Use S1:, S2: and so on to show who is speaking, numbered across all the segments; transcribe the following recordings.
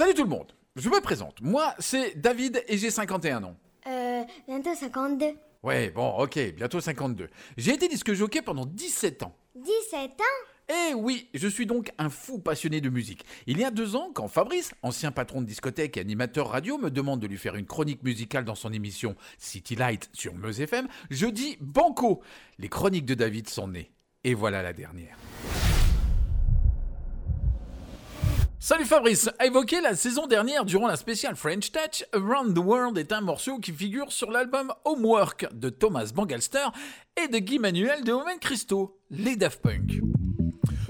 S1: Salut tout le monde, je me présente. Moi, c'est David et j'ai 51 ans.
S2: Euh, bientôt 52.
S1: Ouais, bon, ok, bientôt 52. J'ai été disque jockey pendant 17 ans.
S2: 17 ans?
S1: Eh oui, je suis donc un fou passionné de musique. Il y a deux ans, quand Fabrice, ancien patron de discothèque et animateur radio, me demande de lui faire une chronique musicale dans son émission City Light sur Meuse FM, je dis banco. Les chroniques de David sont nées. Et voilà la dernière. Salut Fabrice, a évoqué la saison dernière durant la spéciale French Touch, Around the World est un morceau qui figure sur l'album Homework de Thomas Bangalster et de Guy Manuel de Owen Christo, les Daft Punk.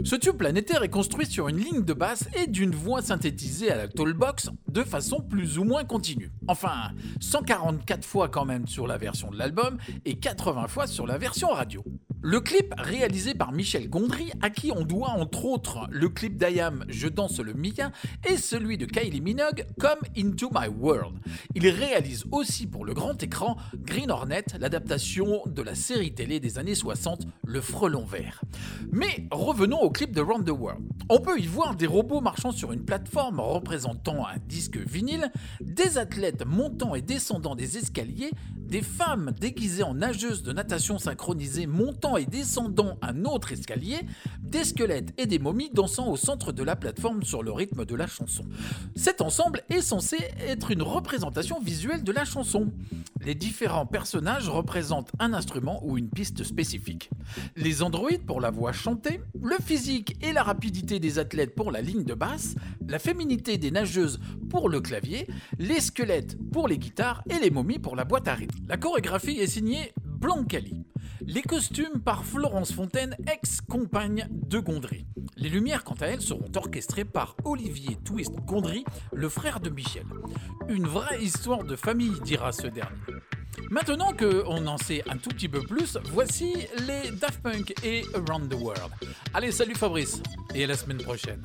S1: Ce tube planétaire est construit sur une ligne de basse et d'une voix synthétisée à la Tollbox de façon plus ou moins continue. Enfin, 144 fois quand même sur la version de l'album et 80 fois sur la version radio. Le clip réalisé par Michel Gondry, à qui on doit entre autres le clip d'Ayam Je danse le Mia et celui de Kylie Minogue Come Into My World. Il réalise aussi pour le grand écran Green Hornet, l'adaptation de la série télé des années 60 Le Frelon Vert. Mais revenons au clip de Round the World. On peut y voir des robots marchant sur une plateforme représentant un disque vinyle, des athlètes montant et descendant des escaliers, des femmes déguisées en nageuses de natation synchronisée montant et descendant un autre escalier, des squelettes et des momies dansant au centre de la plateforme sur le rythme de la chanson. Cet ensemble est censé être une représentation visuelle de la chanson. Les différents personnages représentent un instrument ou une piste spécifique. Les androïdes pour la voix chantée, le physique et la rapidité des athlètes pour la ligne de basse, la féminité des nageuses pour le clavier, les squelettes pour les guitares et les momies pour la boîte à rythme. La chorégraphie est signée Blancali. Les costumes par Florence Fontaine, ex-compagne de Gondry. Les lumières, quant à elles, seront orchestrées par Olivier Twist Gondry, le frère de Michel. Une vraie histoire de famille, dira ce dernier. Maintenant qu'on en sait un tout petit peu plus, voici les Daft Punk et Around the World. Allez, salut Fabrice, et à la semaine prochaine.